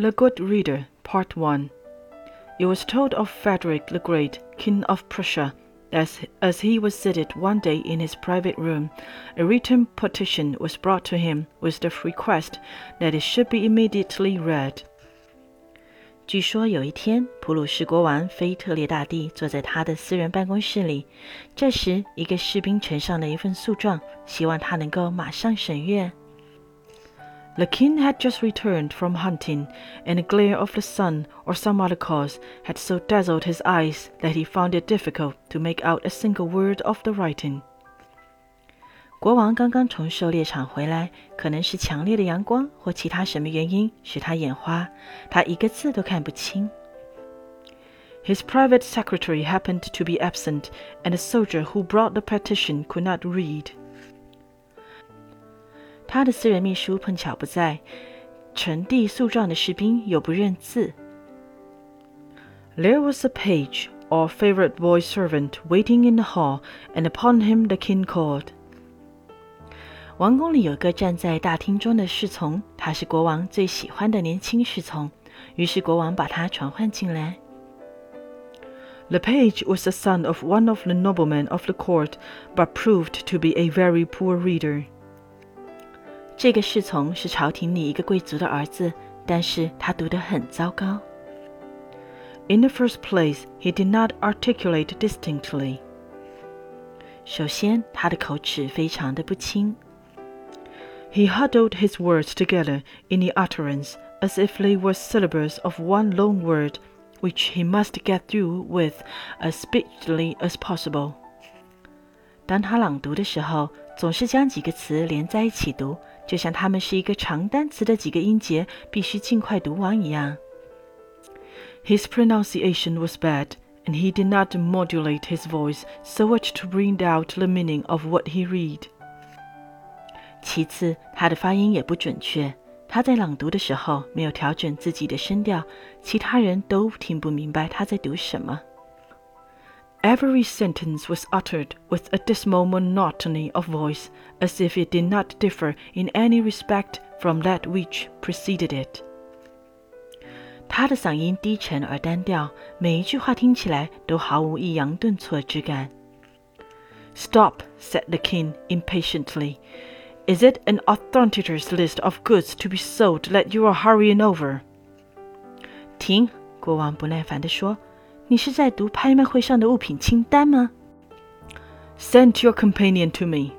The Good Reader, Part 1 It was told of Frederick the Great, King of Prussia, as, as he was seated one day in his private room, a written petition was brought to him with the request that it should be immediately read. 据说有一天，普鲁士国王腓特烈大帝坐在他的私人办公室里，这时一个士兵呈上了一份诉状，希望他能够马上审阅。 the king had just returned from hunting, and the glare of the sun or some other cause had so dazzled his eyes that he found it difficult to make out a single word of the writing. 国王刚刚从狩猎场回来，可能是强烈的阳光或其他什么原因使他眼花，他一个字都看不清。His private secretary happened to be absent, and the soldier who brought the petition could not read. 他的私人秘书碰巧不在，呈递诉状的士兵又不认字。There was a page or favorite boy servant waiting in the hall, and upon him the king called. 王宫里有个站在大厅中的侍从，他是国王最喜欢的年轻侍从。于是国王把他传唤进来。The page was the son of one of the noblemen of the court, but proved to be a very poor reader. 这个侍从是朝廷里一个贵族的儿子，但是他读得很糟糕。In the first place, he did not articulate distinctly. 首先，他的口齿非常的不清。He huddled his words together in the utterance as if they were syllables of one long word, which he must get through with as speedily as possible. 当他朗读的时候，总是将几个词连在一起读。 就像它们是一个长单词的几个音节，必须尽快读完一样。His pronunciation was bad, and he did not modulate his voice so much to bring out the meaning of what he read. 其次，他的发音也不准确。他在朗读的时候没有调整自己的声调，其他人都听不明白他在读什么。 Every sentence was uttered with a dismal monotony of voice, as if it did not differ in any respect from that which preceded it. 他的嗓音低沉而单调，每一句话听起来都毫无抑扬顿挫之感。Stop, said the king impatiently. Is it an authenticator's list of goods to be sold that you are hurrying over? 停，国王不耐烦地说。 你是在读拍卖会上的物品清单吗？Send your companion to me.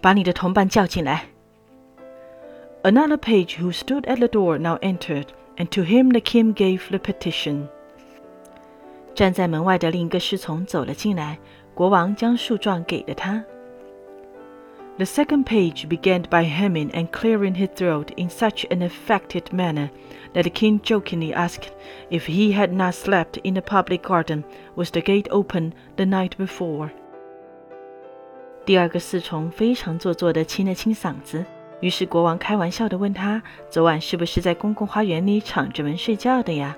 把你的同伴叫进来。Another page who stood at the door now entered, and to him the king gave the petition. 站在门外的另一个侍从走了进来，国王将诉状给了他。 The second page began by hemming and clearing his throat in such an affected manner that the king jokingly asked if he had not slept in the public garden with the gate open the night before. 第二个侍从非常做作地清了清嗓子，于是国王开玩笑地问他：“昨晚是不是在公共花园里敞着门睡觉的呀？” ？”